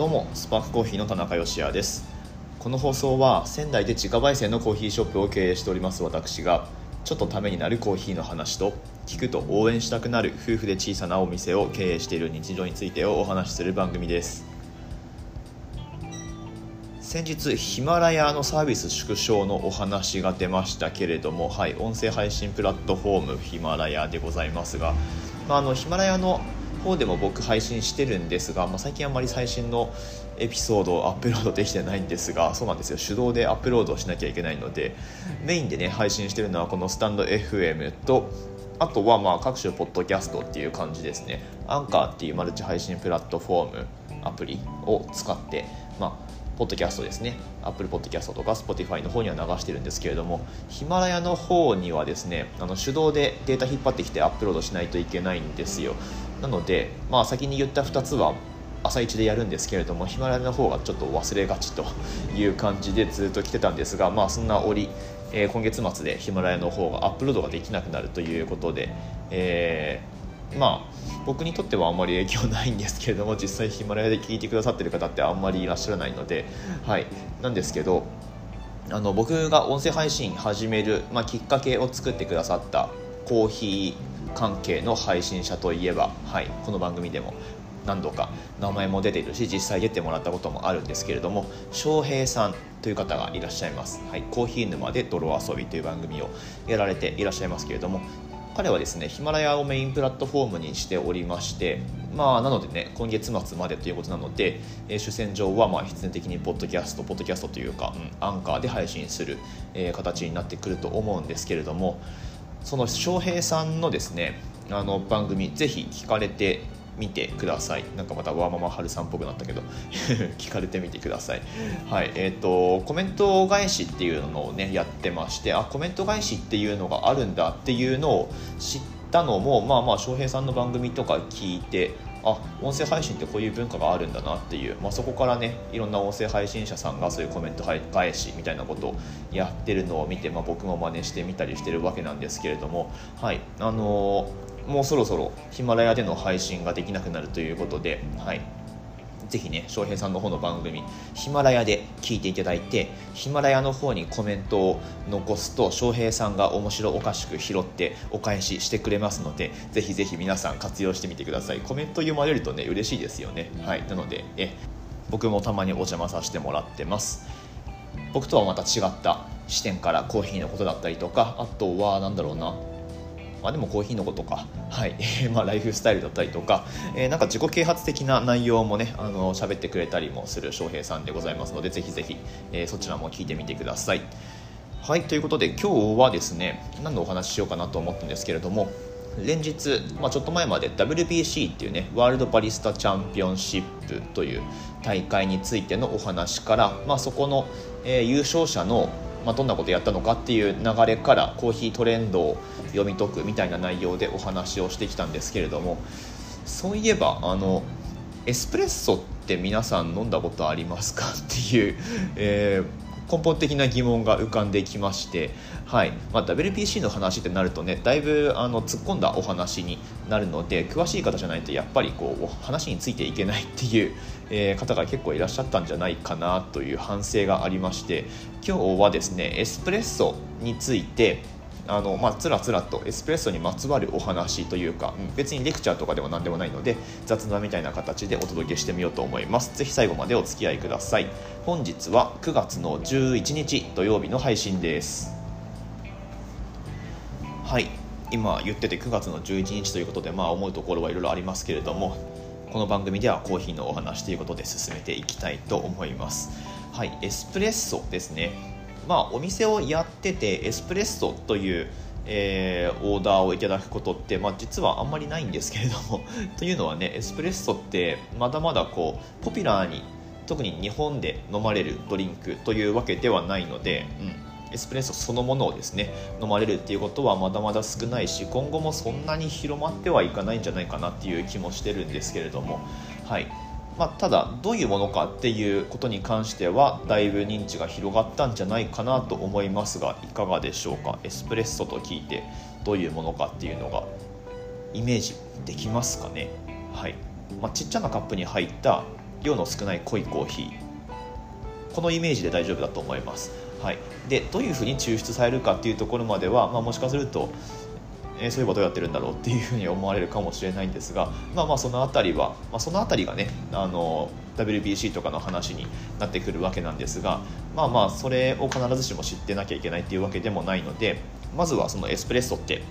どうもスパークコーヒーの田中芳也です。この放送は仙台で自家焙煎のコーヒーショップを経営しております私がちょっとためになるコーヒーの話と聞くと応援したくなる夫婦で小さなお店を経営している日常についてをお話しする番組です。先日ヒマラヤのサービス縮小のお話が出ましたけれども、はい、音声配信プラットフォームヒマラヤでございますが、まあ、あのヒマラヤの方でも僕配信してるんですが、まあ、最近あんまり最新のエピソードをアップロードできてないんですがそうなんですよ。手動でアップロードしなきゃいけないのでメインでね配信してるのはこのスタンド FM とあとはまあ各種ポッドキャストっていう感じですね。アンカーっていうマルチ配信プラットフォームアプリを使ってまあポッドキャストですね、Apple Podcast とか Spotify の方には流してるんですけれども、ヒマラヤの方にはですね、あの手動でデータ引っ張ってきてアップロードしないといけないんですよ。なので、まあ、先に言った2つは朝一でやるんですけれども、ヒマラヤの方がちょっと忘れがちという感じでずっと来てたんですが、まあ、そんな折、えー、今月末でヒマラヤの方がアップロードができなくなるということで、えーまあ僕にとってはあんまり影響ないんですけれども実際ヒマラヤで聞いてくださってる方ってあんまりいらっしゃらないのではい。なんですけどあの僕が音声配信始める、まあ、きっかけを作ってくださったコーヒー関係の配信者といえば、はい、この番組でも何度か名前も出ているし実際出てもらったこともあるんですけれども翔平さんという方がいらっしゃいます、はい、コーヒー沼で泥遊びという番組をやられていらっしゃいますけれども彼はですねヒマラヤをメインプラットフォームにしておりましてまあなのでね今月末までということなので、えー、主戦場はまあ必然的にポッドキャストポッドキャストというか、うん、アンカーで配信する、えー、形になってくると思うんですけれどもその翔平さんのですねあの番組ぜひ聞かれてみてください。なんかまたワーママハルさんっぽくなったけど 聞かれてみてください。はいえっ、ー、とコメント返しっていうのをねやってましてあコメント返しっていうのがあるんだっていうのを知ったのもまあまあ翔平さんの番組とか聞いてあ音声配信ってこういう文化があるんだなっていう、まあ、そこからねいろんな音声配信者さんがそういうコメント返しみたいなことをやってるのを見て、まあ、僕も真似してみたりしてるわけなんですけれども。はい。あのーもうそろそろヒマラヤでの配信ができなくなるということで、はい、ぜひね、翔平さんの方の番組、ヒマラヤで聞いていただいて、ヒマラヤの方にコメントを残すと、翔平さんが面白おかしく拾ってお返ししてくれますので、ぜひぜひ皆さん活用してみてください。コメント読まれるとね、嬉しいですよね。はい。なので、え僕もたまにお邪魔させてもらってます。僕とはまた違った視点からコーヒーのことだったりとか、あとは、何だろうな、まあ、でもコーヒーのことか、はい。まあ、ライフスタイルだったりとか、えー、なんか自己啓発的な内容もねあの喋ってくれたりもする翔平さんでございますのでぜひぜひ、えー、そちらも聞いてみてください。はい。ということで今日はですね何のお話ししようかなと思ったんですけれども連日、まあ、ちょっと前まで WBC っていうねワールドバリスタチャンピオンシップという大会についてのお話から、まあ、そこの、えー、優勝者のまあ、どんなことやったのかっていう流れからコーヒートレンドを読み解くみたいな内容でお話をしてきたんですけれどもそういえばあのエスプレッソって皆さん飲んだことありますか？っていう、えー根本的な疑問が浮かんできまして、はい。まあ、WPC の話ってなるとねだいぶあの突っ込んだお話になるので詳しい方じゃないとやっぱりこう話についていけないっていう、えー、方が結構いらっしゃったんじゃないかなという反省がありまして今日はですねエスプレッソについてあの、まあ、つらつらとエスプレッソにまつわるお話というか、別にレクチャーとかでは何でもないので雑談みたいな形でお届けしてみようと思います。ぜひ最後までお付き合いください。本日は9月の11日土曜日の配信です。はい。今言ってて9月の11日ということでまあ思うところはいろいろありますけれどもこの番組ではコーヒーのお話ということで進めていきたいと思います。はい。エスプレッソですね。まあ、お店をやっててエスプレッソという、えー、オーダーをいただくことって、まあ、実はあんまりないんですけれども というのはねエスプレッソってまだまだこうポピュラーに特に日本で飲まれるドリンクというわけではないので、うん、エスプレッソそのものをですね飲まれるっていうことはまだまだ少ないし今後もそんなに広まってはいかないんじゃないかなっていう気もしてるんですけれどもはい。まあ、ただどういうものかっていうことに関してはだいぶ認知が広がったんじゃないかなと思いますがいかがでしょうか？エスプレッソと聞いてどういうものかっていうのがイメージできますかね？はい、まあ、ちっちゃなカップに入った量の少ない濃いコーヒー。このイメージで大丈夫だと思います、はい、でどういうふうに抽出されるかっていうところまでは、まあ、もしかするとえ、そういえばどうやってるんだろうっていうふうに思われるかもしれないんですが、まあ、まあその辺りは、まあ、その辺りがねあの WBC とかの話になってくるわけなんですがまあまあそれを必ずしも知ってなきゃいけないっていうわけでもないのでまずはそのエスプレッソって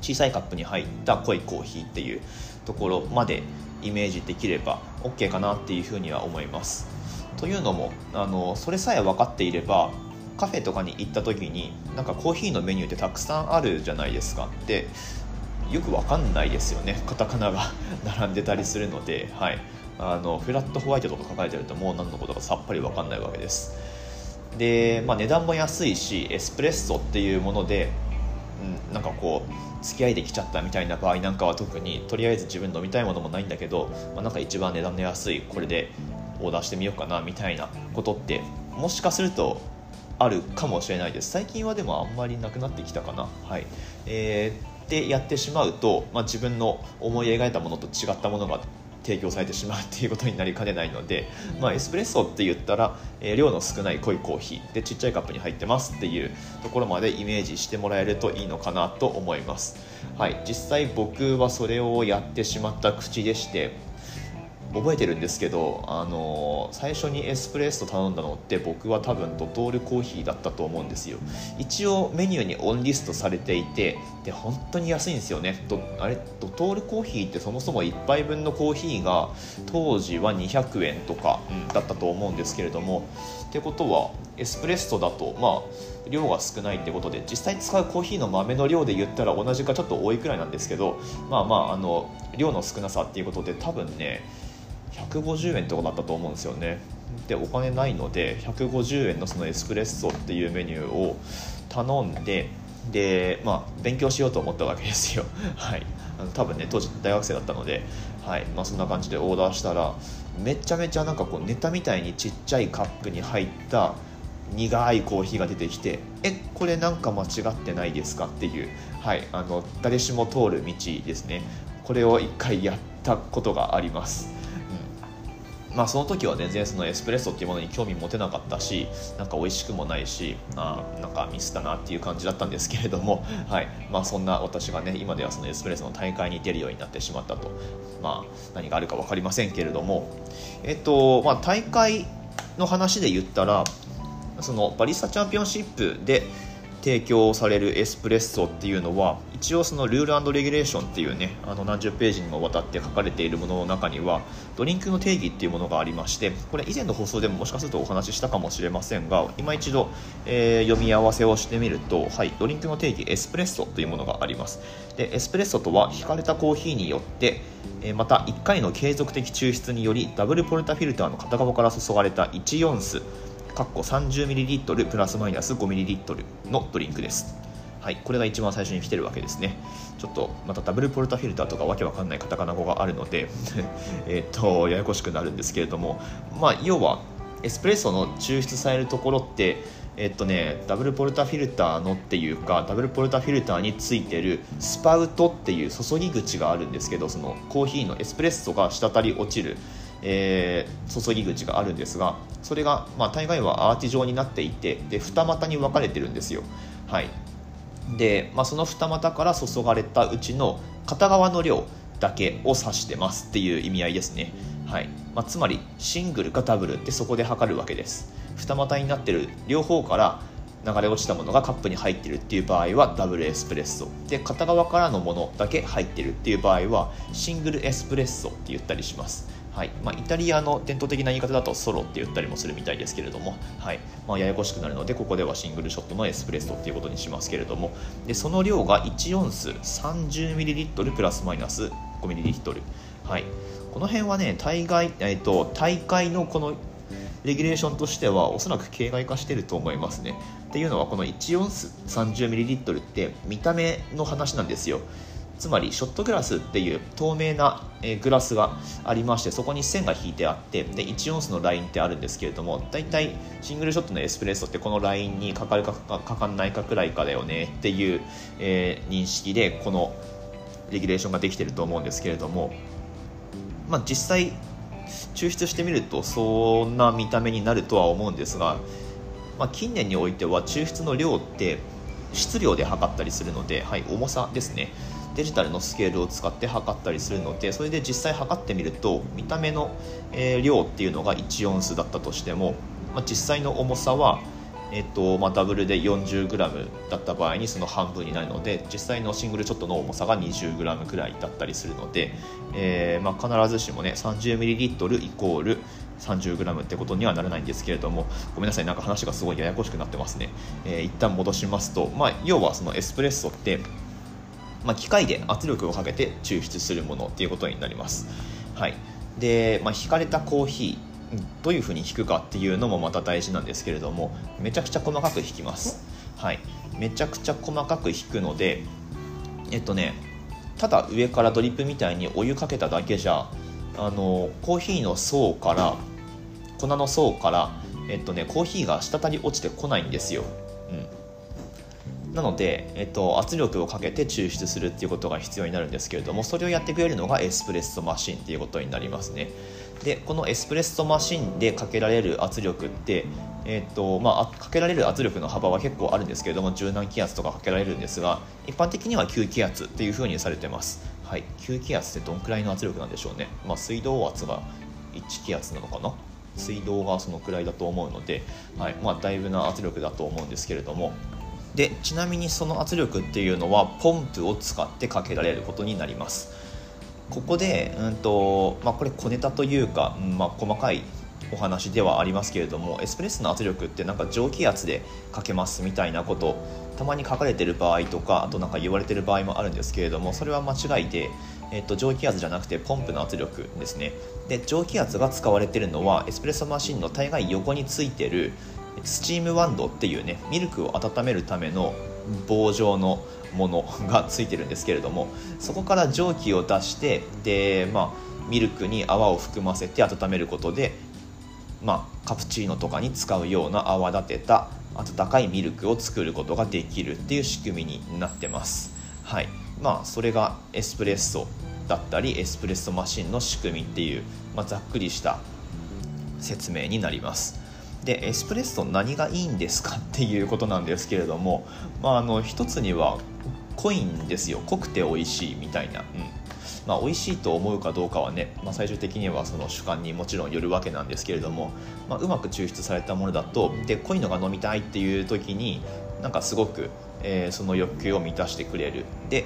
小さいカップに入った濃いコーヒーっていうところまでイメージできれば OK かなっていうふうには思います。というのもあのそれさえ分かっていればカフェとかに行った時になんかコーヒーのメニューってたくさんあるじゃないですか。でよくわかんないですよね。カタカナが 並んでたりするので、はい、あのフラットホワイトとか書かれてるともう何のことかさっぱりわかんないわけです。で、まあ、値段も安いしエスプレッソっていうもので、うん、なんかこう付き合いできちゃったみたいな場合なんかは特にとりあえず自分飲みたいものもないんだけど、まあ、なんか一番値段の安いこれでオーダーしてみようかなみたいなことってもしかするとあるかもしれないです。最近はでもあんまりなくなってきたかな。はい。えー、でやってしまうと、まあ、自分の思い描いたものと違ったものが提供されてしまうっていうことになりかねないので、まあ、エスプレッソって言ったら、えー、量の少ない濃いコーヒー。でちっちゃいカップに入ってますっていうところまでイメージしてもらえるといいのかなと思います、はい、実際僕はそれをやってしまった口でして覚えてるんですけど、あの最初にエスプレッソ頼んだのって僕は多分ドトールコーヒーだったと思うんですよ。一応メニューにオンリストされていてで本当に安いんですよね。あれ？ドトールコーヒーってそもそも1杯分のコーヒーが当時は200円とか、だったと思うんですけれどもってことはエスプレッソだとまあ量が少ないってことで実際使うコーヒーの豆の量で言ったら同じかちょっと多いくらいなんですけどまあまああの量の少なさっていうことで多分ね150円とかだったと思うんですよね。でお金ないので150円のそのエスプレッソっていうメニューを頼んででまあ勉強しようと思ったわけですよ。はい。あの多分ね当時大学生だったのではい。まあそんな感じでオーダーしたらめちゃめちゃなんかこうネタみたいにちっちゃいカップに入った苦いコーヒーが出てきてえこれなんか間違ってないですかっていう。はい。あの誰しも通る道ですね。これを一回やったことがあります。まあ、その時は全然そのエスプレッソっていうものに興味持てなかったしなんか美味しくもないしあなんかミスったなっていう感じだったんですけれども、はい。まあ、そんな私がね今ではそのエスプレッソの大会に出るようになってしまったと、まあ、何があるか分かりませんけれども、えっとまあ、大会の話で言ったらそのバリスタチャンピオンシップで提供されるエスプレッソっていうのは一応そのルールレギュレーションっていうねあの何十ページにもわたって書かれているものの中にはドリンクの定義っていうものがありましてこれ以前の放送でももしかするとお話ししたかもしれませんが今一度、えー、読み合わせをしてみると、はい、ドリンクの定義エスプレッソというものがあります。でエスプレッソとは引かれたコーヒーによってえまた1回の継続的抽出によりダブルポルタフィルターの片側から注がれた1オンス。かっこ 30ml プラスマイナス 5ml のドリンクです。はい、これが一番最初に来てるわけですね。ちょっとまたダブルポルタフィルターとかわけわかんないカタカナ語があるので えっと、ややこしくなるんですけれども、まあ、要はエスプレッソの抽出されるところって、えっとね、ダブルポルタフィルターのっていうかダブルポルタフィルターについてるスパウトっていう注ぎ口があるんですけどそのコーヒーのエスプレッソが滴り落ちるえー、注ぎ口があるんですがそれが、まあ、大概はアーチ状になっていてで二股に分かれてるんですよ。はいでまあ、その二股から注がれたうちの片側の量だけを指してますっていう意味合いですね。はいまあ、つまりシングルかダブルってそこで測るわけです。二股になってる両方から流れ落ちたものがカップに入ってるっていう場合はダブルエスプレッソで片側からのものだけ入ってるっていう場合はシングルエスプレッソって言ったりしますはい。まあ、イタリアの伝統的な言い方だとソロって言ったりもするみたいですけれども、はい。まあ、ややこしくなるのでここではシングルショットのエスプレッソっていうことにしますけれども。でその量が1オンス 30ml プラスマイナス 5ml、はい、この辺はね大概、えーと、大会のこのレギュレーションとしてはおそらく形骸化してると思いますね。っていうのはこの1オンス 30ml って見た目の話なんですよ。つまりショットグラスっていう透明なグラスがありましてそこに線が引いてあってで1オンスのラインってあるんですけれども大体シングルショットのエスプレッソってこのラインにかかるかかかんないかくらいかだよねっていう、えー、認識でこのレギュレーションができてると思うんですけれども、まあ、実際抽出してみるとそんな見た目になるとは思うんですが、まあ、近年においては抽出の量って質量で測ったりするので、はい、重さですね。デジタルのスケールを使って測ったりするのでそれで実際測ってみると見た目の、え、量っていうのが1オンスだったとしても、まあ、実際の重さはえっとまあ、ダブルで 40g だった場合にその半分になるので実際のシングルショットの重さが 20g くらいだったりするので、えーまあ、必ずしもね 30ml イコール 30g ってことにはならないんですけれどもごめんなさいなんか話がすごいややこしくなってますね、えー、一旦戻しますと、まあ、要はそのエスプレッソって、まあ、機械で圧力をかけて抽出するものっていうことになります。はい。で、まあ、引かれたコーヒーどういうふうに弾くかっていうのもまた大事なんですけれどもめちゃくちゃ細かく弾きます、はい、めちゃくちゃ細かく弾くのでえっとねただ上からドリップみたいにお湯かけただけじゃあのコーヒーの層から粉の層からえっとねコーヒーが滴り落ちてこないんですよ、うん、なので、えっと、圧力をかけて抽出するっていうことが必要になるんですけれどもそれをやってくれるのがエスプレッソマシンっていうことになりますね。でこのエスプレッソマシンでかけられる圧力って、えーとまあ、かけられる圧力の幅は結構あるんですけれども柔軟気圧とかかけられるんですが一般的には吸気圧っていうふうにされてます、はい、吸気圧ってどんくらいの圧力なんでしょうね、まあ、水道圧が1気圧なのかな？水道がそのくらいだと思うので、はい。まあ、だいぶな圧力だと思うんですけれどもでちなみにその圧力っていうのはポンプを使ってかけられることになります。ここで、うんとまあ、これ小ネタというか、まあ、細かいお話ではありますけれどもエスプレッソの圧力ってなんか蒸気圧でかけますみたいなことたまに書かれてる場合とかあとなんか言われてる場合もあるんですけれどもそれは間違いで、えっと、蒸気圧じゃなくてポンプの圧力ですね。で蒸気圧が使われてるのはエスプレッソマシンの大概横についてるスチームワンドっていうねミルクを温めるための棒状のものがついてるんですけれどもそこから蒸気を出してで、まあ、ミルクに泡を含ませて温めることで、まあ、カプチーノとかに使うような泡立てた温かいミルクを作ることができるっていう仕組みになってます。はいまあ、それがエスプレッソだったりエスプレッソマシンの仕組みっていう、まあ、ざっくりした説明になります。でエスプレッソ何がいいんですかっていうことなんですけれども、まあ、あの一つには濃いんですよ。濃くて美味しいみたいな、うん。まあ、美味しいと思うかどうかはね、まあ、最終的にはその主観にもちろんよるわけなんですけれども、まあ、うまく抽出されたものだとで濃いのが飲みたいっていう時になんかすごく、えー、その欲求を満たしてくれるで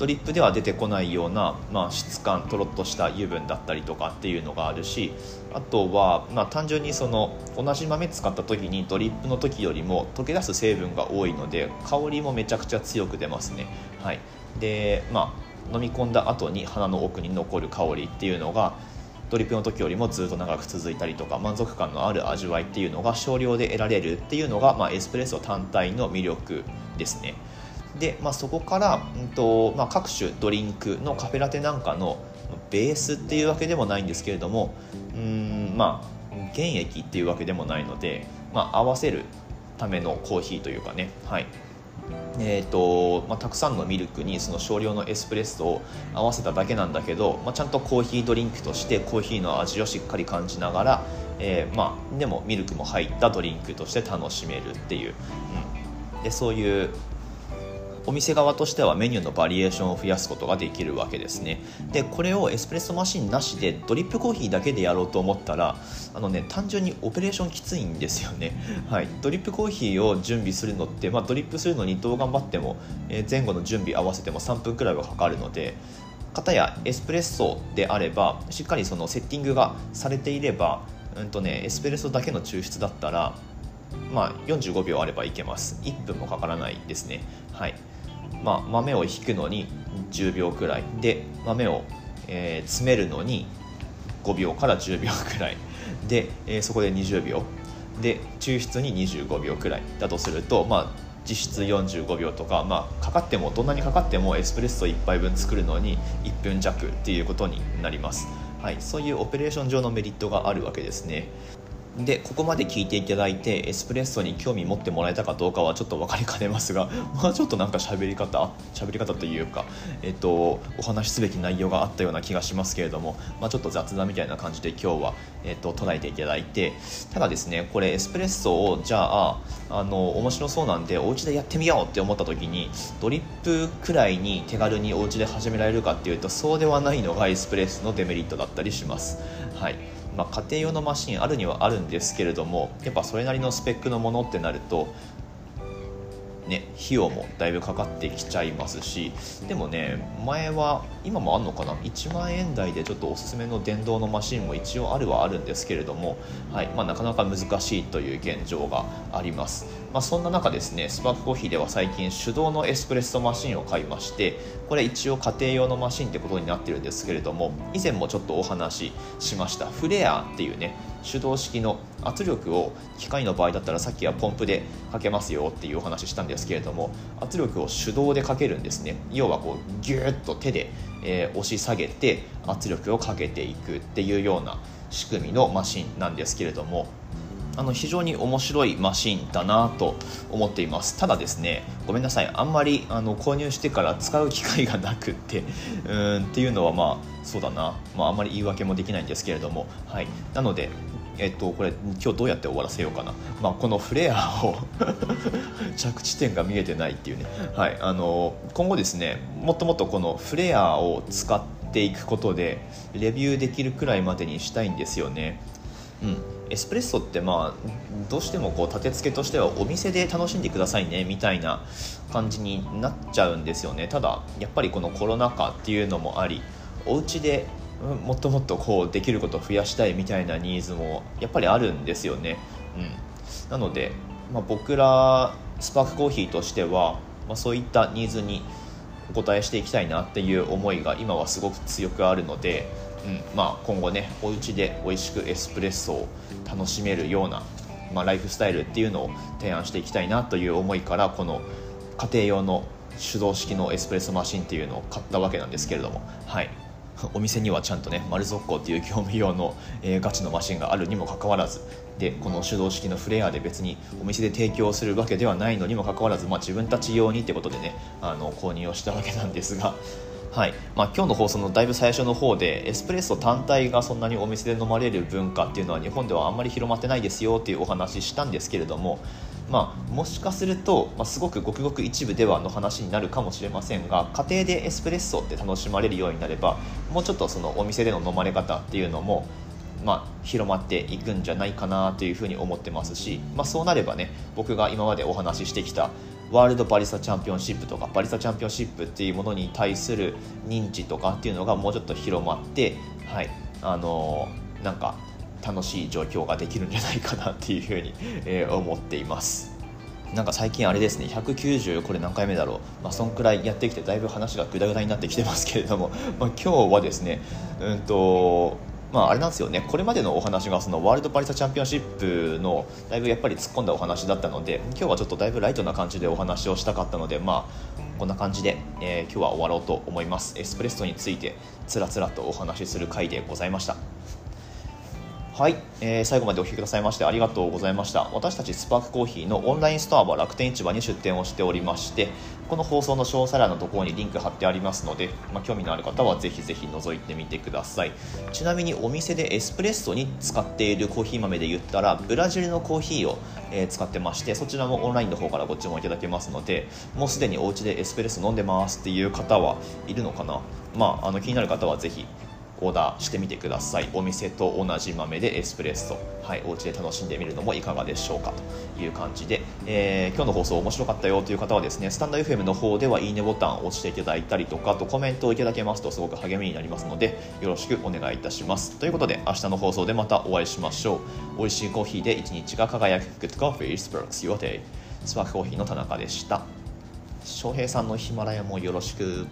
ドリップでは出てこないような、まあ、質感とろっとした油分だったりとかっていうのがあるしあとは、まあ、単純にその同じ豆使った時にドリップの時よりも溶け出す成分が多いので香りもめちゃくちゃ強く出ますね。はい、でまあ飲み込んだ後に鼻の奥に残る香りっていうのがドリップの時よりもずっと長く続いたりとか満足感のある味わいっていうのが少量で得られるっていうのが、まあ、エスプレッソ単体の魅力ですね。で、まあ、そこから、うんとまあ、各種ドリンクのカフェラテなんかのベースっていうわけでもないんですけれどもうんまあ原液っていうわけでもないので、まあ、合わせるためのコーヒーというかねはいえーとまあ、たくさんのミルクにその少量のエスプレッソを合わせただけなんだけど、まあ、ちゃんとコーヒードリンクとしてコーヒーの味をしっかり感じながら、えー、まあ、でもミルクも入ったドリンクとして楽しめるっていう、うん、でそういうお店側としてはメニューのバリエーションを増やすことができるわけですね。でこれをエスプレッソマシンなしでドリップコーヒーだけでやろうと思ったらあのね単純にオペレーションきついんですよね。はい。ドリップコーヒーを準備するのって、まあ、ドリップするのにどう頑張っても、え前後の準備合わせても3分くらいはかかるので方やエスプレッソであればしっかりそのセッティングがされていれば、うんとね、エスプレッソだけの抽出だったらまあ、45秒あればいけます。1分もかからないですね。はい。まあ、豆をひくのに10秒くらい。で豆を、えー、詰めるのに5秒から10秒くらい。で、えー、そこで20秒。で抽出に25秒くらい。だとすると、まあ、実質45秒とか、まあ、かかってもどんなにかかってもエスプレッソ1杯分作るのに1分弱っていうことになります、はい、そういうオペレーション上のメリットがあるわけですね。でここまで聞いていただいてエスプレッソに興味持ってもらえたかどうかはちょっと分かりかねますが、まあ、ちょっとなんか喋り方喋り方というか、えっと、お話しすべき内容があったような気がしますけれども、まあ、ちょっと雑談みたいな感じで今日は、えっと、捉えていただいてただですねこれエスプレッソをじゃああの面白そうなんでお家でやってみようって思った時にドリップくらいに手軽にお家で始められるかっていうとそうではないのがエスプレッソのデメリットだったりします。はいまあ、家庭用のマシンあるにはあるんですけれどもやっぱそれなりのスペックのものってなるとね、費用もだいぶかかってきちゃいますしでもね前は今もあんのかな？1万円台でちょっとおすすめの電動のマシンも一応あるはあるんですけれども、はいまあ、なかなか難しいという現状があります、まあ、そんな中ですねスパークコーヒーでは最近手動のエスプレッソマシンを買いましてこれ一応家庭用のマシンってことになってるんですけれども以前もちょっとお話ししましたフレアっていうね手動式の圧力を機械の場合だったらさっきはポンプでかけますよっていうお話ししたんですけれども圧力を手動でかけるんですね。要はこうギューッと手で、えー、押し下げて圧力をかけていくっていうような仕組みのマシンなんですけれどもあの非常に面白いマシンだなと思っています。ただですねごめんなさい。あんまりあの購入してから使う機会がなくって うんっていうのはまあそうだな、まあ、あんまり言い訳もできないんですけれども、はい、なのでえっと、これ今日どうやって終わらせようかな、まあ、このフレアを 着地点が見えてないっていうね、はい、あの今後ですねもっともっとこのフレアを使っていくことでレビューできるくらいまでにしたいんですよね。うん、エスプレッソってまあどうしてもこう立て付けとしてはお店で楽しんでくださいねみたいな感じになっちゃうんですよね。ただやっぱりこのコロナ禍っていうのもありお家でもっともっとこうできることを増やしたいみたいなニーズもやっぱりあるんですよね、うん、なので、まあ、僕らスパークコーヒーとしては、まあ、そういったニーズにお答えしていきたいなっていう思いが今はすごく強くあるのでうんまあ、今後ねお家で美味しくエスプレッソを楽しめるような、まあ、ライフスタイルっていうのを提案していきたいなという思いからこの家庭用の手動式のエスプレッソマシンっていうのを買ったわけなんですけれども、はい、お店にはちゃんとね丸速攻っていう業務用の、えー、ガチのマシンがあるにもかかわらずでこの手動式のフレアで別にお店で提供するわけではないのにもかかわらず、まあ、自分たち用にってことでねあの購入をしたわけなんですがはい。まあ、今日の放送のだいぶ最初の方でエスプレッソ単体がそんなにお店で飲まれる文化っていうのは日本ではあんまり広まってないですよっていうお話したんですけれども、まあ、もしかすると、まあ、すごくごくごく一部ではの話になるかもしれませんが家庭でエスプレッソって楽しまれるようになればもうちょっとそのお店での飲まれ方っていうのもまあ、広まっていくんじゃないかなというふうに思ってますし、まあ、そうなればね僕が今までお話ししてきたワールドバリスタチャンピオンシップとかバリスタチャンピオンシップっていうものに対する認知とかっていうのがもうちょっと広まって、はい、あのー、なんか楽しい状況ができるんじゃないかなっていうふうに、えー、思っています。なんか最近あれですね190これ何回目だろう、まあ、そんくらいやってきてだいぶ話がぐだぐだになってきてますけれども、まあ、今日はですねうんとまあ、あれなんですよね。これまでのお話がそのワールドパリサチャンピオンシップのだいぶやっぱり突っ込んだお話だったので今日はちょっとだいぶライトな感じでお話をしたかったのでまあこんな感じで、えー、今日は終わろうと思います。エスプレッソについてつらつらとお話しする回でございました。はい、えー、最後までお聞きくださいましてありがとうございました。私たちスパークコーヒーのオンラインストアは楽天市場に出店をしておりましてこの放送の詳細欄のところにリンク貼ってありますので、まあ、興味のある方はぜひぜひ覗いてみてください。ちなみにお店でエスプレッソに使っているコーヒー豆で言ったらブラジルのコーヒーを、え、使ってましてそちらもオンラインの方からご注文いただけますのでもうすでにお家でエスプレッソ飲んでますっていう方はいるのかな？まあ、あの気になる方はぜひオーダーしてみてください。お店と同じ豆でエスプレッソ。はいお家で楽しんでみるのもいかがでしょうかという感じで、えー、今日の放送面白かったよという方はですねスタンド FM の方ではいいねボタンを押していただいたりとかとコメントをいただけますとすごく励みになりますのでよろしくお願いいたします。ということで明日の放送でまたお会いしましょう。美味しいコーヒーで一日が輝く。Good Coffee Sparks Your Day スパークコーヒーの田中でした。翔平さんのヒマラヤもよろしく。